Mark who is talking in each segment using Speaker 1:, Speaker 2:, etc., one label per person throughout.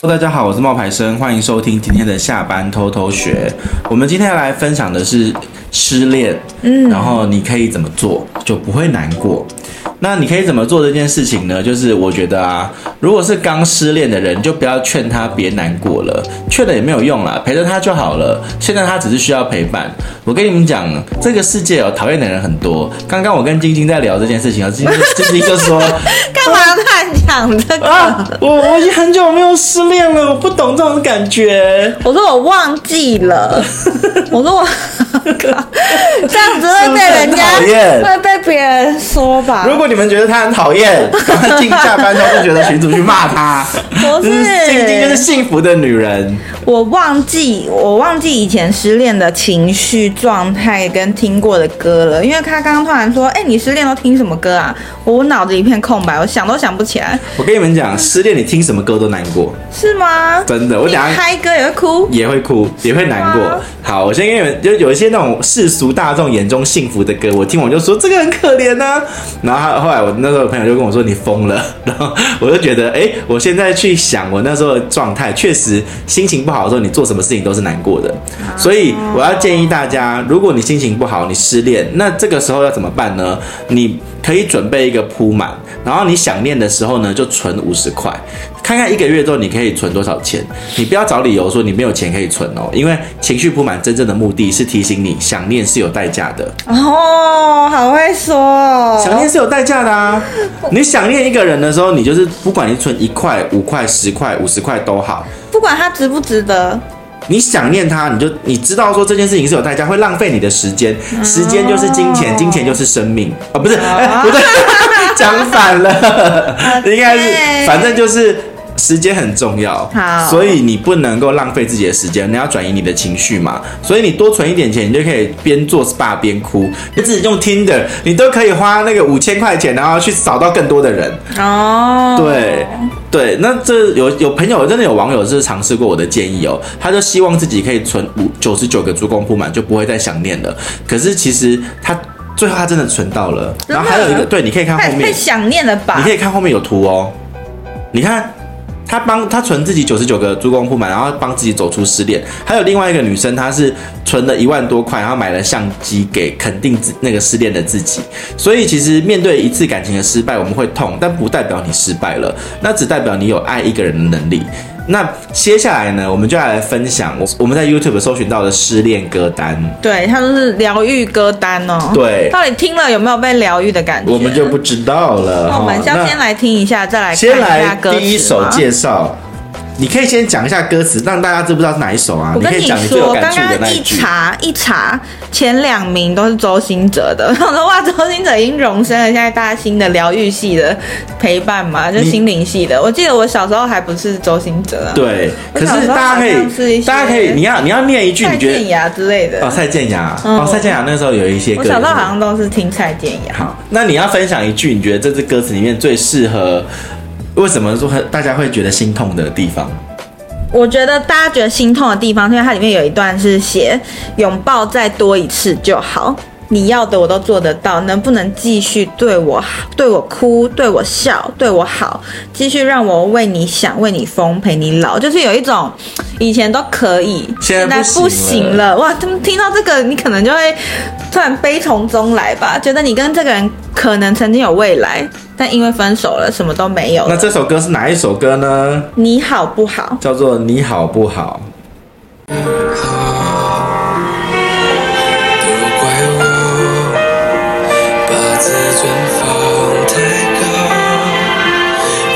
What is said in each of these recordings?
Speaker 1: 大家好，我是冒牌生，欢迎收听今天的下班偷偷学。我们今天要来分享的是失恋，嗯，然后你可以怎么做就不会难过。那你可以怎么做这件事情呢？就是我觉得啊，如果是刚失恋的人，就不要劝他别难过了，劝了也没有用啦，陪着他就好了。现在他只是需要陪伴。我跟你们讲，这个世界哦，讨厌的人很多。刚刚我跟晶晶在聊这件事情啊，晶晶 晶晶就说，
Speaker 2: 干嘛乱讲这个？
Speaker 1: 啊、我我已经很久没有失恋了，我不懂这种感觉。
Speaker 2: 我说我忘记了，我说我 这样子会被人家，会被别人说吧？
Speaker 1: 如果你们觉得他很讨厌，进下班之后就觉得群主去骂他。
Speaker 2: 不是，
Speaker 1: 静静就是幸福的女人。
Speaker 2: 我忘记，我忘记以前失恋的情绪状态跟听过的歌了，因为他刚刚突然说：“哎、欸，你失恋都听什么歌啊？”我脑子一片空白，我想都想不起来。
Speaker 1: 我跟你们讲，失恋你听什么歌都难过，
Speaker 2: 是吗？
Speaker 1: 真的，我讲
Speaker 2: 嗨歌也会哭，
Speaker 1: 也会哭，也会难过。好，我先给你们，就有一些那种世俗大众眼中幸福的歌，我听我就说这个很可怜呐、啊。然后后来我那时候朋友就跟我说：“你疯了。”然后我就觉得，哎、欸，我现在去想我那时候的状态，确实心情不好的时候，你做什么事情都是难过的。所以我要建议大家，如果你心情不好，你失恋，那这个时候要怎么办呢？你可以准备一个铺满，然后你想念的时候呢，就存五十块，看看一个月之后你可以存多少钱。你不要找理由说你没有钱可以存哦，因为情绪铺满真正的目的是提醒你，想念是有代价的。
Speaker 2: 哦，好会说。哦，
Speaker 1: 想念是有代价的啊。你想念一个人的时候，你就是不管你存一块、五块、十块、五十块都好，
Speaker 2: 不管他值不值得。
Speaker 1: 你想念他，你就你知道说这件事情是有代价，会浪费你的时间，时间就是金钱，金钱就是生命。啊、哦，不是，哎，不对，讲反了，应该是，反正就是。时间很重要，好，所以你不能够浪费自己的时间，你要转移你的情绪嘛。所以你多存一点钱，你就可以边做 SPA 边哭。你自己用 Tinder，你都可以花那个五千块钱，然后去找到更多的人。哦，对对，那这有有朋友真的有网友是尝试过我的建议哦，他就希望自己可以存五九十九个猪公铺满，就不会再想念了。可是其实他最后他真的存到了，然后还有一个，对，你可以看后面，
Speaker 2: 太想念了吧？
Speaker 1: 你可以看后面有图哦，你看。他帮他存自己九十九个珠光铺满，然后帮自己走出失恋。还有另外一个女生，她是存了一万多块，然后买了相机给肯定自那个失恋的自己。所以其实面对一次感情的失败，我们会痛，但不代表你失败了，那只代表你有爱一个人的能力。那接下来呢，我们就要来分享我我们在 YouTube 搜寻到的失恋歌单。
Speaker 2: 对，它都是疗愈歌单哦。
Speaker 1: 对，
Speaker 2: 到底听了有没有被疗愈的感觉？
Speaker 1: 我们就不知道了。
Speaker 2: 那我们先先来听一下，再来看一下
Speaker 1: 第一首介绍。你可以先讲一下歌词，让大家知不知道是哪一首啊？
Speaker 2: 我跟你说，刚刚一查一查，前两名都是周兴哲的。我说哇，周兴哲已经荣升了现在大家新的疗愈系的陪伴嘛，就心灵系的。我记得我小时候还不是周兴哲啊。
Speaker 1: 对，可是大家可以，大家可以，你要你要念一句，你觉得？
Speaker 2: 蔡健雅之类的。
Speaker 1: 哦，蔡健雅，哦，蔡健雅那时候有一些歌。我
Speaker 2: 小时候好像都是听蔡健雅。
Speaker 1: 好，那你要分享一句，你觉得这支歌词里面最适合？为什么说大家会觉得心痛的地方？
Speaker 2: 我觉得大家觉得心痛的地方，因为它里面有一段是写拥抱再多一次就好，你要的我都做得到，能不能继续对我好，对我哭，对我笑，对我好，继续让我为你想，为你疯，陪你老，就是有一种以前都可以，现在不行了，哇！他们听到这个，你可能就会突然悲从中来吧，觉得你跟这个人可能曾经有未来。但因为分手了，什么都没有。
Speaker 1: 那这首歌是哪一首歌呢？
Speaker 2: 你好不好？
Speaker 1: 叫做你好不好？都怪我把自尊放太高，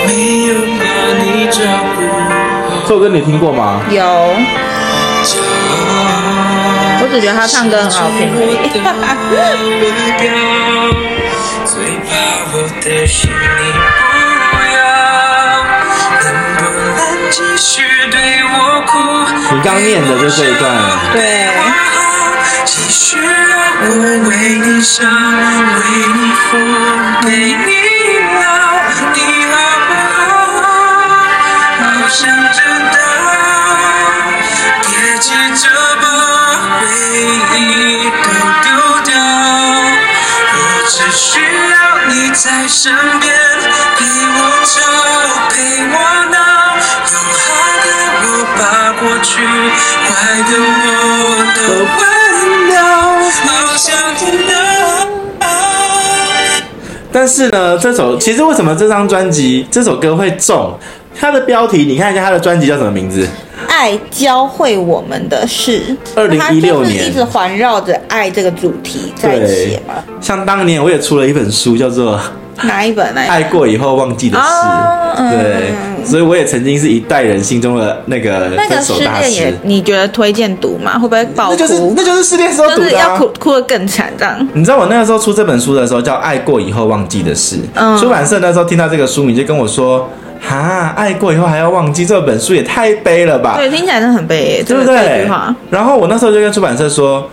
Speaker 1: 没有把你照顾好。这首歌你听过吗？
Speaker 2: 有。我只觉得他唱歌很好听而已。最怕我的心你不要，能不能继续对我哭？你刚念的就这一段。对。继续让我为你伤，为你疯，陪你老，你好不好？好想知道，别急着把回忆都丢掉，你在身边陪我吵陪我闹，好
Speaker 3: 的我把过去坏的我都忘掉，
Speaker 2: 好想听到。
Speaker 1: 但是呢，这首其实为什么这张专辑这首歌会中？它的标题你看一下，它的专辑叫什么名字？
Speaker 2: 爱教会我们的事。
Speaker 1: 二零一六年
Speaker 2: 一直环绕着爱这个主题在写嘛。
Speaker 1: 像当年我也出了一本书，叫做。
Speaker 2: 哪一本？
Speaker 1: 爱过以后忘记的事。哦嗯、对，所以我也曾经是一代人心中的那个分手大师。也
Speaker 2: 你觉得推荐读吗？会不会爆哭？那
Speaker 1: 就是那就是失恋时候读的、啊，
Speaker 2: 就是要哭哭的更惨这样。
Speaker 1: 你知道我那个时候出这本书的时候叫《爱过以后忘记的事》，嗯、出版社那时候听到这个书名就跟我说：“哈，爱过以后还要忘记，这本书也太悲了吧？”
Speaker 2: 对，听起来真的很悲，
Speaker 1: 对不对？然后我那时候就跟出版社说：“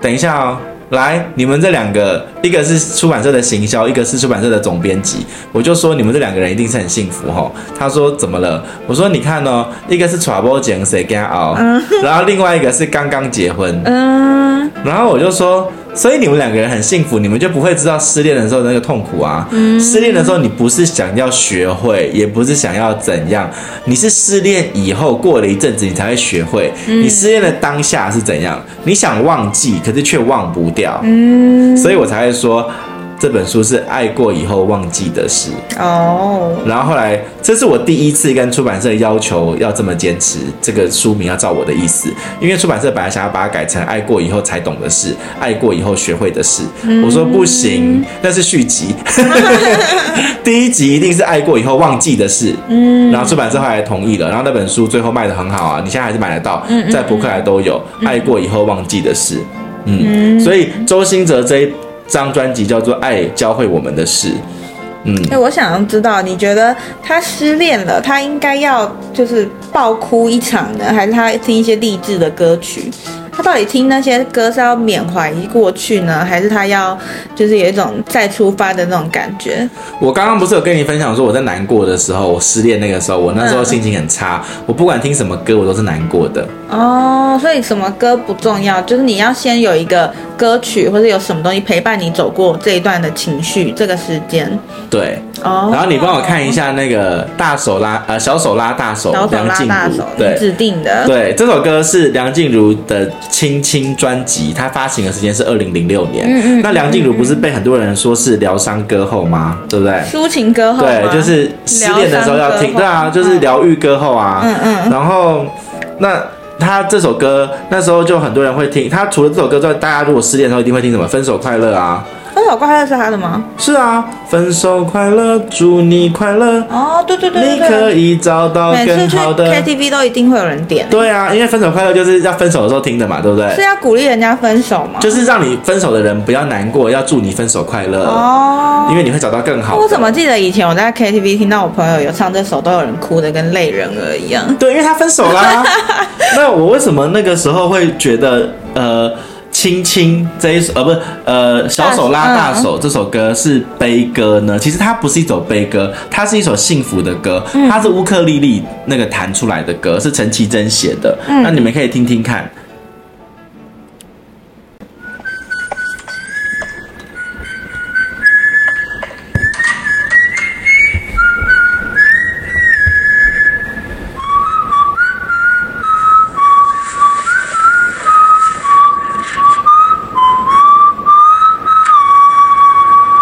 Speaker 1: 等一下哦。”来，你们这两个，一个是出版社的行销，一个是出版社的总编辑，我就说你们这两个人一定是很幸福哈。他说怎么了？我说你看哦，一个是 trouble 剪谁干熬，然后另外一个是刚刚结婚，嗯然后我就说。所以你们两个人很幸福，你们就不会知道失恋的时候那个痛苦啊。嗯、失恋的时候，你不是想要学会，也不是想要怎样，你是失恋以后过了一阵子，你才会学会。嗯、你失恋的当下是怎样？你想忘记，可是却忘不掉。嗯，所以我才会说。这本书是爱过以后忘记的事。哦，oh. 然后后来这是我第一次跟出版社要求要这么坚持，这个书名要照我的意思，因为出版社本来想要把它改成爱过以后才懂的事，爱过以后学会的事，嗯、我说不行，那是续集，第一集一定是爱过以后忘记的事，嗯，然后出版社后来同意了，然后那本书最后卖的很好啊，你现在还是买得到，在博客来都有，爱过以后忘记的事，嗯，嗯。所以周兴哲这一。张专辑叫做《爱教会我们的事》，嗯，
Speaker 2: 哎，我想要知道，你觉得他失恋了，他应该要就是爆哭一场呢，还是他听一些励志的歌曲？他到底听那些歌是要缅怀过去呢，还是他要就是有一种再出发的那种感觉？
Speaker 1: 我刚刚不是有跟你分享说我在难过的时候，我失恋那个时候，我那时候心情很差，我不管听什么歌，我都是难过的。
Speaker 2: 哦，所以什么歌不重要，就是你要先有一个歌曲，或者有什么东西陪伴你走过这一段的情绪，这个时间。
Speaker 1: 对。哦。然后你帮我看一下那个大手拉呃小手拉大手，
Speaker 2: 小手拉大手，对，指定的。
Speaker 1: 对，这首歌是梁静茹的。青青专辑，它发行的时间是二零零六年。嗯嗯。那梁静茹不是被很多人说是疗伤歌后吗？对不对？
Speaker 2: 抒情歌后。
Speaker 1: 对，就是失恋的时候要听。对啊，就是疗愈歌后啊。嗯嗯。然后，那他这首歌那时候就很多人会听。他除了这首歌之外，大家如果失恋的时候一定会听什么？分手快乐啊。
Speaker 2: 分手快乐是他的吗？
Speaker 1: 是啊，分手快乐，祝你快乐。
Speaker 2: 哦，对对对，对，
Speaker 1: 你可以找到更好的。
Speaker 2: KTV 都一定会有人点。
Speaker 1: 对啊，因为分手快乐就是要分手的时候听的嘛，对不对？
Speaker 2: 是要鼓励人家分手吗？
Speaker 1: 就是让你分手的人不要难过，要祝你分手快乐。哦，因为你会找到更好的。
Speaker 2: 我怎么记得以前我在 KTV 听到我朋友有唱这首，都有人哭的跟泪人儿一样。
Speaker 1: 对，因为他分手啦。那我为什么那个时候会觉得呃？青青这一首呃不是呃小手拉大手这首歌是悲歌呢？其实它不是一首悲歌，它是一首幸福的歌。它是乌克丽丽那个弹出来的歌，是陈绮贞写的。那你们可以听听看。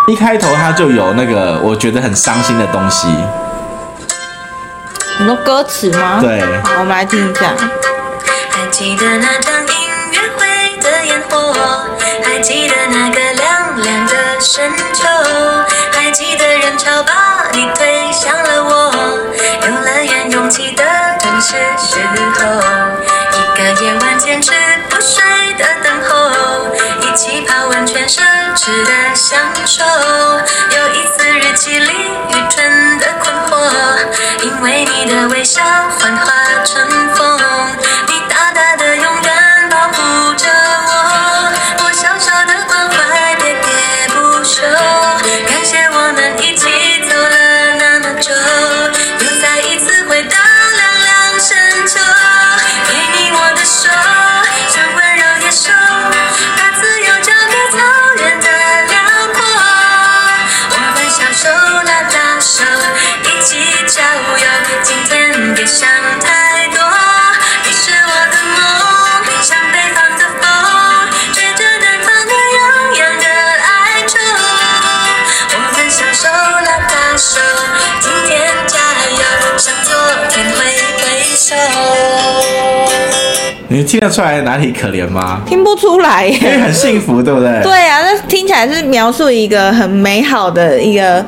Speaker 1: 一开头它就有那个我觉得很伤心的东西，
Speaker 2: 很多歌词吗？
Speaker 1: 对，
Speaker 2: 好，我们来听一下。
Speaker 4: 还记得那场音乐会的烟火，还记得那个凉凉的深秋，还记得人潮把你推向了我，游乐园拥挤的正是时候，一个夜晚坚持不睡的等候，一气泡温泉奢侈的享受。有一次日记里愚蠢的困惑，因为你的微笑幻化成你
Speaker 1: 听得出来哪里可怜吗？
Speaker 2: 听不出来耶，
Speaker 1: 因为很幸福，对不对？
Speaker 2: 对啊，那听起来是描述一个很美好的一个。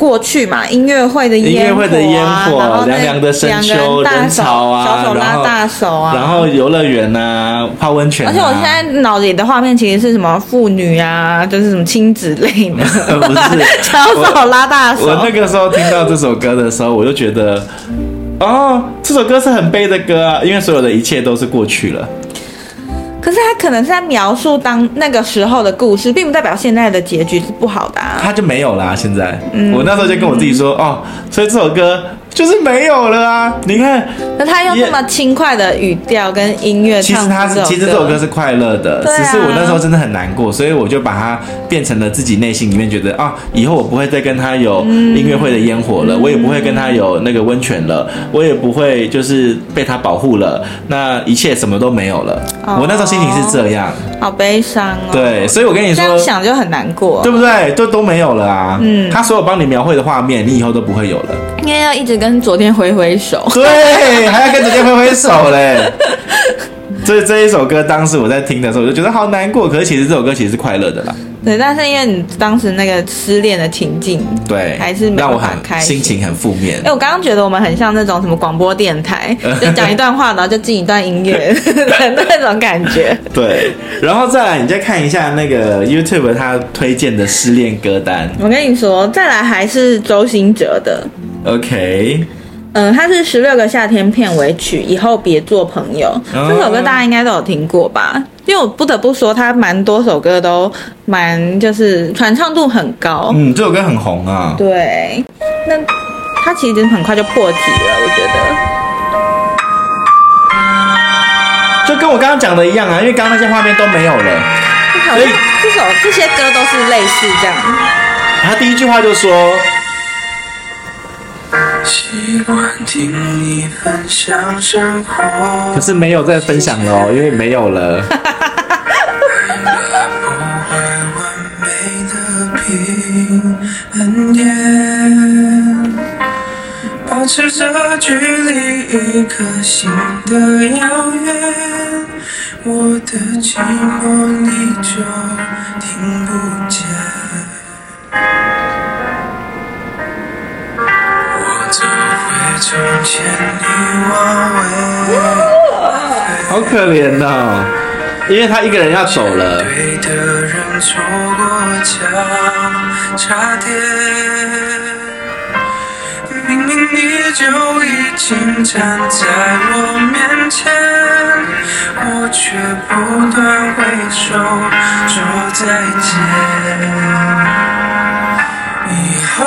Speaker 2: 过去嘛，音乐会的烟火、啊、烟火，
Speaker 1: 凉凉的深秋，人潮啊，
Speaker 2: 小手拉大手啊，
Speaker 1: 然后游乐园啊，泡温泉、啊。
Speaker 2: 而且我现在脑子里的画面其实是什么妇女啊，就是什么亲子类的，
Speaker 1: 不是
Speaker 2: 小手拉大手。
Speaker 1: 我，我那个时候听到这首歌的时候，我就觉得，哦，这首歌是很悲的歌啊，因为所有的一切都是过去了。
Speaker 2: 可是他可能是在描述当那个时候的故事，并不代表现在的结局是不好的啊。
Speaker 1: 他就没有啦，现在。嗯，我那时候就跟我自己说，哦，所以这首歌。就是没有了啊！你看，
Speaker 2: 那他用这么轻快的语调跟音乐，
Speaker 1: 其实他是其实这首歌是快乐的，只是我那时候真的很难过，所以我就把它变成了自己内心里面觉得啊，以后我不会再跟他有音乐会的烟火了，我也不会跟他有那个温泉了，我也不会就是被他保护了，那一切什么都没有了。我那时候心情是这样，
Speaker 2: 好悲伤哦。
Speaker 1: 对，所以我跟你说，
Speaker 2: 这样想就很难过，
Speaker 1: 对不对？都都没有了啊。嗯，他所有帮你描绘的画面，你以后都不会有了，
Speaker 2: 应该要一直。跟昨天挥挥手，
Speaker 1: 对，还要跟昨天挥挥手嘞。所以这一首歌，当时我在听的时候，我就觉得好难过。可是其实这首歌其实是快乐的啦。
Speaker 2: 对，但是因为你当时那个失恋的情境，
Speaker 1: 对，
Speaker 2: 还是让我很开
Speaker 1: 心，心情很负面。
Speaker 2: 哎，我刚刚觉得我们很像那种什么广播电台，就讲一段话，然后就进一段音乐的 那种感觉。
Speaker 1: 对，然后再来，你再看一下那个 YouTube 他推荐的失恋歌单。
Speaker 2: 我跟你说，再来还是周兴哲的。
Speaker 1: OK。
Speaker 2: 嗯，它是十六个夏天片尾曲，以后别做朋友。Oh. 这首歌大家应该都有听过吧？因为我不得不说，它蛮多首歌都蛮就是传唱度很高。
Speaker 1: 嗯，这首歌很红啊。
Speaker 2: 对，那它其实很快就破题了，我觉
Speaker 1: 得。就跟我刚刚讲的一样啊，因为刚刚那些画面都没有了，
Speaker 2: 所以这首这些歌都是类似这样。
Speaker 1: 他第一句话就说。
Speaker 3: 习惯听你分享生活，
Speaker 1: 可是没有再分享了哦，因为没有了。
Speaker 3: 保持着距离，一颗心的遥远，我的寂寞你就听不见。
Speaker 1: 好可怜哦，因为他一个人要走了。
Speaker 3: 对的人错过交叉点，明明你就已经站在我面前，我却不断挥手说再见。以后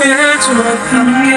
Speaker 3: 别做朋友。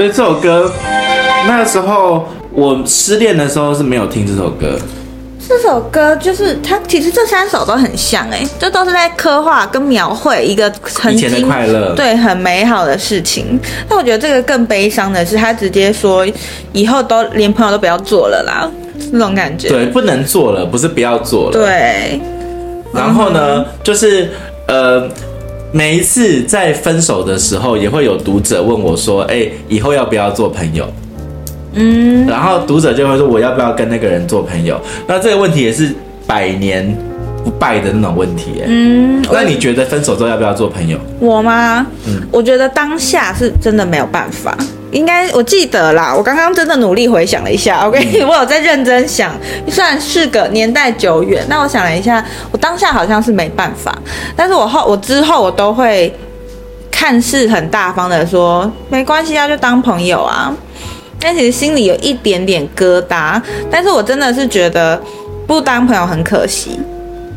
Speaker 1: 所以这首歌。那个时候我失恋的时候是没有听这首歌。
Speaker 2: 这首歌就是它，其实这三首都很像哎，这都是在刻画跟描绘一个曾经
Speaker 1: 的快乐，
Speaker 2: 对，很美好的事情。但我觉得这个更悲伤的是，他直接说以后都连朋友都不要做了啦，那种感觉。
Speaker 1: 对，不能做了，不是不要做了。
Speaker 2: 对。
Speaker 1: 然后呢，嗯、就是呃，每一次在分手的时候，也会有读者问我说：“哎，以后要不要做朋友？”
Speaker 2: 嗯，
Speaker 1: 然后读者就会说，我要不要跟那个人做朋友？那这个问题也是百年不败的那种问题。
Speaker 2: 嗯，
Speaker 1: 那你觉得分手之后要不要做朋友？
Speaker 2: 我吗？嗯，我觉得当下是真的没有办法。应该我记得啦，我刚刚真的努力回想了一下，OK，嗯，我有在认真想，虽然是个年代久远，那我想了一下，我当下好像是没办法，但是我后我之后我都会看似很大方的说，没关系啊，就当朋友啊。但其实心里有一点点疙瘩，但是我真的是觉得不当朋友很可惜。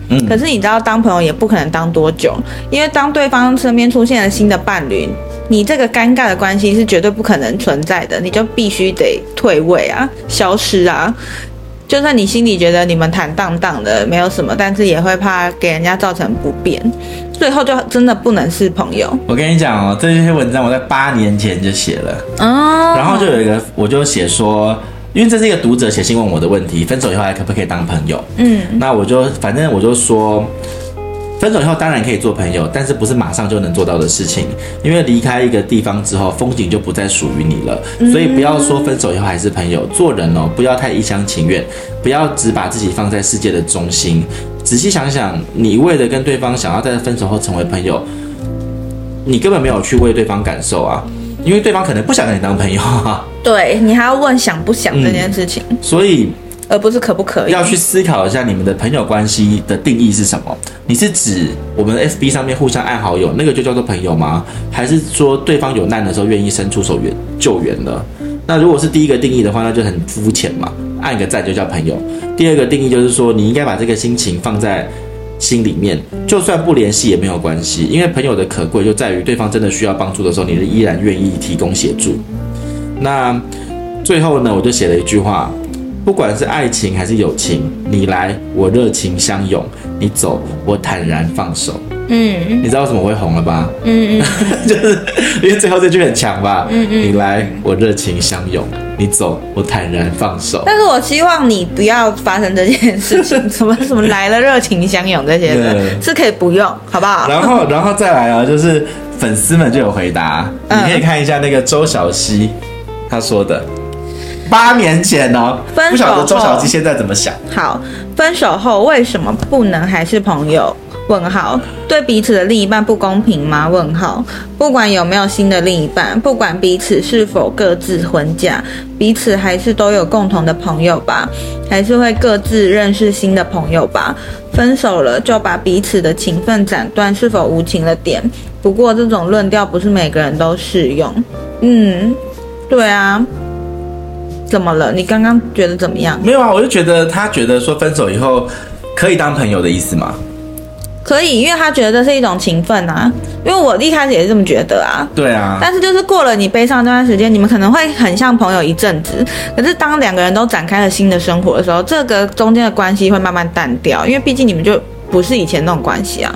Speaker 2: 嗯，可是你知道，当朋友也不可能当多久，因为当对方身边出现了新的伴侣，你这个尴尬的关系是绝对不可能存在的，你就必须得退位啊，消失啊。就算你心里觉得你们坦荡荡的没有什么，但是也会怕给人家造成不便，最后就真的不能是朋友。
Speaker 1: 我跟你讲哦，这些文章我在八年前就写了，
Speaker 2: 哦，
Speaker 1: 然后就有一个，我就写说，因为这是一个读者写信问我的问题，分手以后还可不可以当朋友？嗯，那我就反正我就说。分手以后当然可以做朋友，但是不是马上就能做到的事情。因为离开一个地方之后，风景就不再属于你了。所以不要说分手以后还是朋友，做人哦，不要太一厢情愿，不要只把自己放在世界的中心。仔细想想，你为了跟对方想要在分手后成为朋友，你根本没有去为对方感受啊，因为对方可能不想跟你当朋友啊。
Speaker 2: 对，你还要问想不想这件事情。
Speaker 1: 嗯，所以。
Speaker 2: 而不是可不可以？
Speaker 1: 要去思考一下你们的朋友关系的定义是什么？你是指我们 FB 上面互相按好友，那个就叫做朋友吗？还是说对方有难的时候愿意伸出手援救援了？那如果是第一个定义的话，那就很肤浅嘛，按个赞就叫朋友。第二个定义就是说，你应该把这个心情放在心里面，就算不联系也没有关系，因为朋友的可贵就在于对方真的需要帮助的时候，你是依然愿意提供协助。那最后呢，我就写了一句话。不管是爱情还是友情，你来我热情相拥，你走我坦然放手。嗯，你知道为什么我会红了吧？嗯嗯，就是因为最后这句很强吧？嗯嗯，你来我热情相拥，你走我坦然放手。
Speaker 2: 但是我希望你不要发生这件事情，什么什么来了热情相拥这些的，是可以不用，好不好？
Speaker 1: 然后然后再来啊，就是粉丝们就有回答，你可以看一下那个周小希他说的。八年前哦，分不晓得周小鸡现在怎么想？
Speaker 2: 好，分手后为什么不能还是朋友？问号，对彼此的另一半不公平吗？问号，不管有没有新的另一半，不管彼此是否各自婚嫁，彼此还是都有共同的朋友吧？还是会各自认识新的朋友吧？分手了就把彼此的情分斩断，是否无情了点？不过这种论调不是每个人都适用。嗯，对啊。怎么了？你刚刚觉得怎么样？
Speaker 1: 没有啊，我就觉得他觉得说分手以后可以当朋友的意思吗？
Speaker 2: 可以，因为他觉得这是一种情分啊。因为我一开始也是这么觉得啊。对啊。但是就是过了你悲伤这段时间，你们可能会很像朋友一阵子。可是当两个人都展开了新的生活的时候，这个中间的关系会慢慢淡掉，因为毕竟你们就不是以前那种关系啊。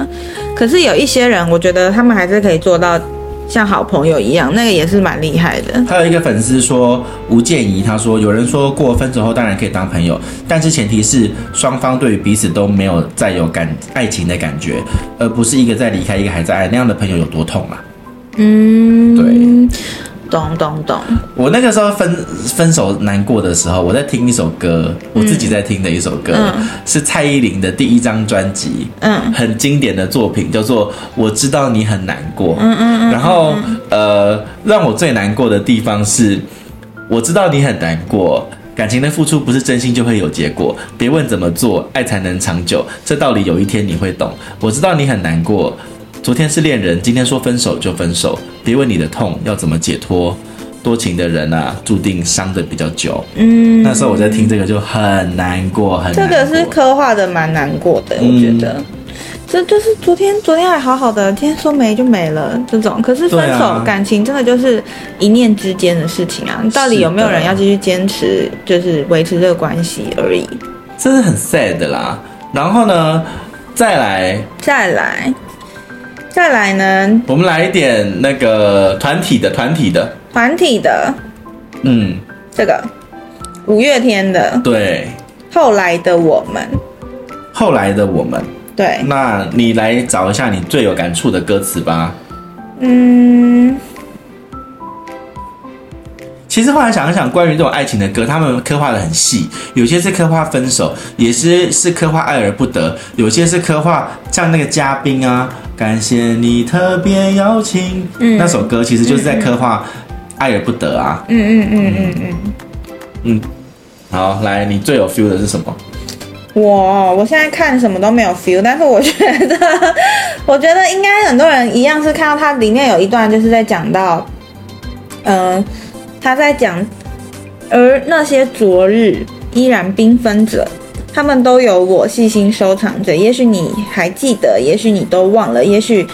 Speaker 2: 可是有一些人，我觉得他们还是可以做到。像好朋友一样，那个也是蛮厉害的。
Speaker 1: 还有一个粉丝说，吴建怡他说，有人说过分手后当然可以当朋友，但是前提是双方对于彼此都没有再有感爱情的感觉，而不是一个在离开，一个还在爱，那样的朋友有多痛啊？嗯，对。
Speaker 2: 懂懂懂！
Speaker 1: 我那个时候分分手难过的时候，我在听一首歌，我自己在听的一首歌，嗯、是蔡依林的第一张专辑，嗯，很经典的作品，叫做《我知道你很难过》。嗯嗯嗯。然后呃，让我最难过的地方是，我知道你很难过，感情的付出不是真心就会有结果，别问怎么做，爱才能长久，这道理有一天你会懂。我知道你很难过。昨天是恋人，今天说分手就分手，别问你的痛要怎么解脱。多情的人啊，注定伤的比较久。嗯，那时候我在听这个就很难过，很。
Speaker 2: 这个是刻画的蛮难过的，我觉得。嗯、这就是昨天，昨天还好好的，今天说没就没了这种。可是分手、啊、感情真的就是一念之间的事情啊！到底有没有人要继续坚持，就是维持这个关系而已？
Speaker 1: 这是很 sad 的啦。然后呢，再来，
Speaker 2: 再来。再来呢？
Speaker 1: 我们来一点那个团体的，团体的，
Speaker 2: 团体的。嗯，这个五月天的。
Speaker 1: 对。
Speaker 2: 后来的我们。
Speaker 1: 后来的我们。
Speaker 2: 对。
Speaker 1: 那你来找一下你最有感触的歌词吧。
Speaker 2: 嗯。
Speaker 1: 其实后来想一想，关于这种爱情的歌，他们刻画的很细，有些是刻画分手，也是是刻画爱而不得，有些是刻画像那个嘉宾啊，感谢你特别邀请，嗯，那首歌其实就是在刻画爱而不得啊，
Speaker 2: 嗯嗯嗯嗯嗯，
Speaker 1: 嗯，好，来，你最有 feel 的是什么？
Speaker 2: 我我现在看什么都没有 feel，但是我觉得，我觉得应该很多人一样是看到它里面有一段就是在讲到，嗯、呃。他在讲，而那些昨日依然缤纷着，他们都有我细心收藏着。也许你还记得，也许你都忘了，也许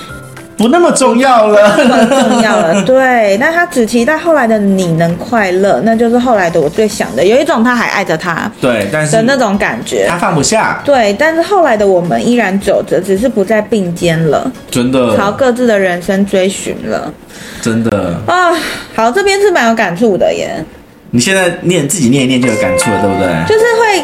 Speaker 1: 不那么重要了，
Speaker 2: 不那么重要了。对，但他只期待后来的你能快乐，那就是后来的我最想的。有一种他还爱着他，
Speaker 1: 对，但是
Speaker 2: 的那种感觉，
Speaker 1: 他放不下。
Speaker 2: 对，但是后来的我们依然走着，只是不再并肩了，
Speaker 1: 真的
Speaker 2: 朝各自的人生追寻了。
Speaker 1: 真的
Speaker 2: 啊，好，这边是蛮有感触的耶。
Speaker 1: 你现在念自己念一念就有感触了，对不对？
Speaker 2: 就是
Speaker 1: 会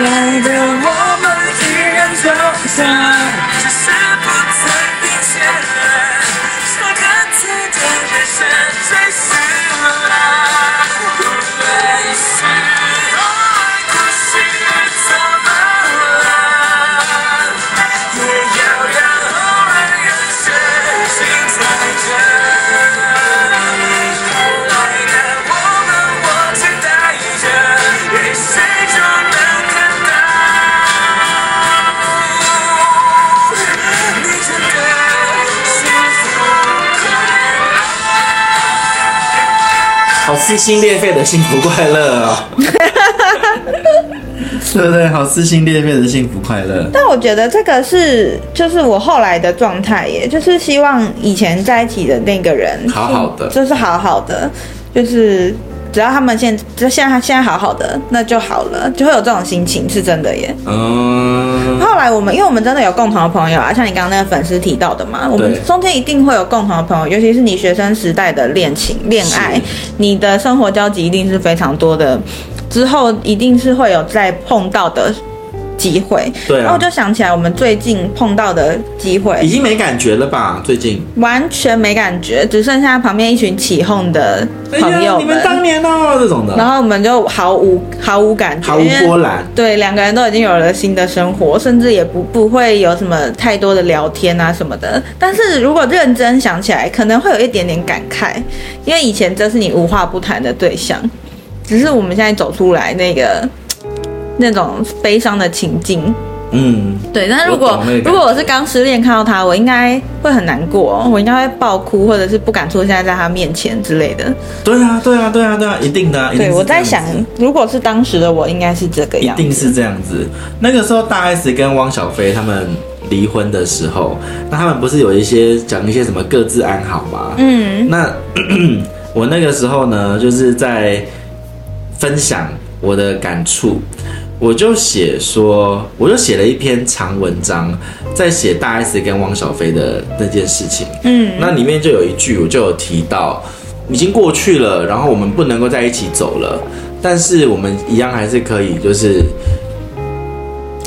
Speaker 1: 来的撕心裂肺的幸福快乐啊，对不对？好撕心裂肺的幸福快乐。
Speaker 2: 但我觉得这个是，就是我后来的状态耶，就是希望以前在一起的那个人
Speaker 1: 好好的，
Speaker 2: 就是好好的，就是。只要他们现就现在他现在好好的，那就好了，就会有这种心情，是真的耶。
Speaker 1: 嗯。
Speaker 2: 后来我们，因为我们真的有共同的朋友啊，像你刚刚那个粉丝提到的嘛，我们中间一定会有共同的朋友，尤其是你学生时代的恋情、恋爱，你的生活交集一定是非常多的，之后一定是会有再碰到的。机会，
Speaker 1: 对啊，
Speaker 2: 然后我就想起来我们最近碰到的机会，
Speaker 1: 已经没感觉了吧？最近
Speaker 2: 完全没感觉，只剩下旁边一群起哄的朋友们、
Speaker 1: 哎、你们当年哦这种的，
Speaker 2: 然后我们就毫无毫无感觉，
Speaker 1: 毫无波澜。
Speaker 2: 对，两个人都已经有了新的生活，甚至也不不会有什么太多的聊天啊什么的。但是如果认真想起来，可能会有一点点感慨，因为以前这是你无话不谈的对象，只是我们现在走出来那个。那种悲伤的情境，
Speaker 1: 嗯，
Speaker 2: 对。但如果如果我是刚失恋看到他，我应该会很难过，我应该会爆哭，或者是不敢出现在他面前之类的。
Speaker 1: 对啊，对啊，对啊，对啊，一定的、啊。
Speaker 2: 对，我在想，如果是当时的我，应该是这个样子。
Speaker 1: 一定是这样子。那个时候，大 S 跟汪小菲他们离婚的时候，那他们不是有一些讲一些什么各自安好吗？嗯，那 我那个时候呢，就是在分享我的感触。我就写说，我就写了一篇长文章，在写大 S 跟汪小菲的那件事情。嗯，那里面就有一句，我就有提到，已经过去了，然后我们不能够在一起走了，但是我们一样还是可以，就是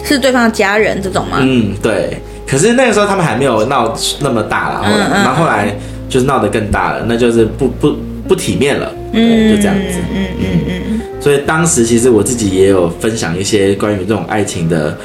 Speaker 2: 是对方的家人这种吗？
Speaker 1: 嗯，对。可是那个时候他们还没有闹那么大了，嗯嗯，然后后来就是闹得更大了，那就是不不不体面了，嗯，就这样子，嗯嗯嗯。嗯所以当时其实我自己也有分享一些关于这种爱情的，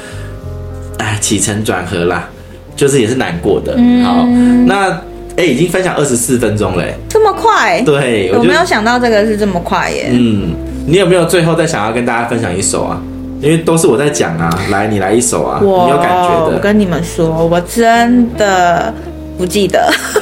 Speaker 1: 哎，起承转合啦，就是也是难过的。嗯、好，那哎、欸，已经分享二十四分钟嘞，
Speaker 2: 这么快？
Speaker 1: 对，我，
Speaker 2: 我没有想到这个是这么快耶。
Speaker 1: 嗯，你有没有最后再想要跟大家分享一首啊？因为都是我在讲啊，来，你来一首啊，
Speaker 2: 我
Speaker 1: 你有感觉的。
Speaker 2: 我跟你们说，我真的不记得，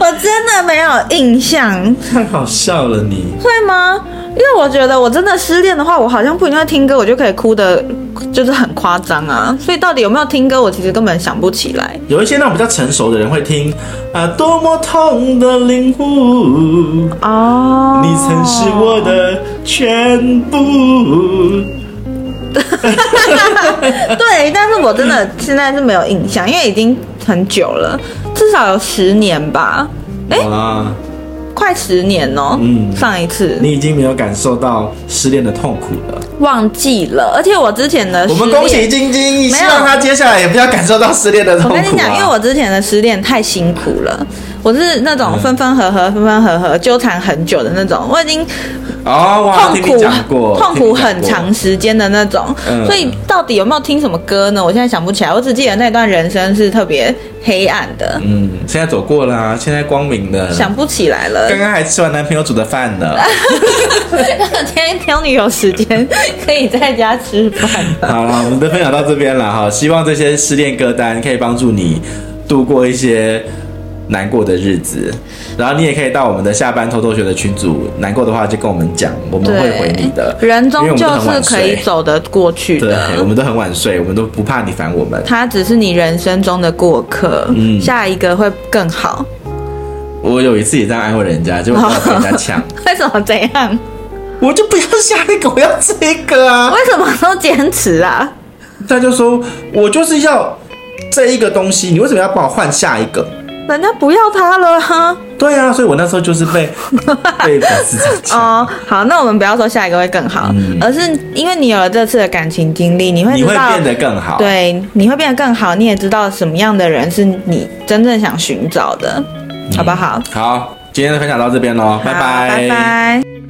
Speaker 2: 我真的没有印象。
Speaker 1: 太好笑了你，你
Speaker 2: 会吗？因为我觉得我真的失恋的话，我好像不一定会听歌，我就可以哭的，就是很夸张啊。所以到底有没有听歌，我其实根本想不起来。
Speaker 1: 有一些那种比较成熟的人会听啊，多么痛的领悟哦，你曾是我的全部。
Speaker 2: 对，但是我真的现在是没有印象，因为已经很久了，至少有十年吧。哎。快十年哦，嗯，上一次
Speaker 1: 你已经没有感受到失恋的痛苦了，
Speaker 2: 忘记了。而且我之前的失，
Speaker 1: 我们恭喜晶晶，希望他接下来也不要感受到失恋的痛苦啊。
Speaker 2: 我跟你讲，因为我之前的失恋太辛苦了，我是那种分分合合、分分合合、纠缠很久的那种，我已经
Speaker 1: 哦，哇，
Speaker 2: 痛苦 痛苦很长时间的那种。
Speaker 1: 嗯
Speaker 2: 所以到底有没有听什么歌呢？我现在想不起来，我只记得那段人生是特别黑暗的，
Speaker 1: 嗯，现在走过了啊，现在光明的。
Speaker 2: 想不起来了。
Speaker 1: 刚刚还吃完男朋友煮的饭呢。
Speaker 2: 今天挑女有时间可以在家吃饭了。
Speaker 1: 好了，我们的分享到这边了哈，希望这些失恋歌单可以帮助你度过一些难过的日子，然后你也可以到我们的下班偷偷学的群组，难过的话就跟我们讲，我们会回你的。
Speaker 2: 人
Speaker 1: 终
Speaker 2: 究是可以走得过去
Speaker 1: 对，
Speaker 2: 的。
Speaker 1: 我们都很晚睡，我们都不怕你烦我们。
Speaker 2: 他只是你人生中的过客，
Speaker 1: 嗯
Speaker 2: 下一个会更好。
Speaker 1: 我有一次也这样安慰人家，结果被人家抢，
Speaker 2: 为什么这样？
Speaker 1: 我就不要下一个，我要这个啊！
Speaker 2: 为什么都坚持啊？
Speaker 1: 他就说我就是要这一个东西，你为什么要帮我换下一个？
Speaker 2: 人家不要他了哈。
Speaker 1: 对啊，所以我那时候就是被 被粉丝抢。
Speaker 2: 哦，好，那我们不要说下一个会更好，
Speaker 1: 嗯
Speaker 2: 而是因为你有了这次的感情经历，你会
Speaker 1: 你
Speaker 2: 知道，
Speaker 1: 会变得更好。，
Speaker 2: 对，你会变得更好，你也知道什么样的人是你真正想寻找的，好不好？
Speaker 1: 好，今天的分享到这边喽，拜
Speaker 2: 好
Speaker 1: 拜，
Speaker 2: 拜拜。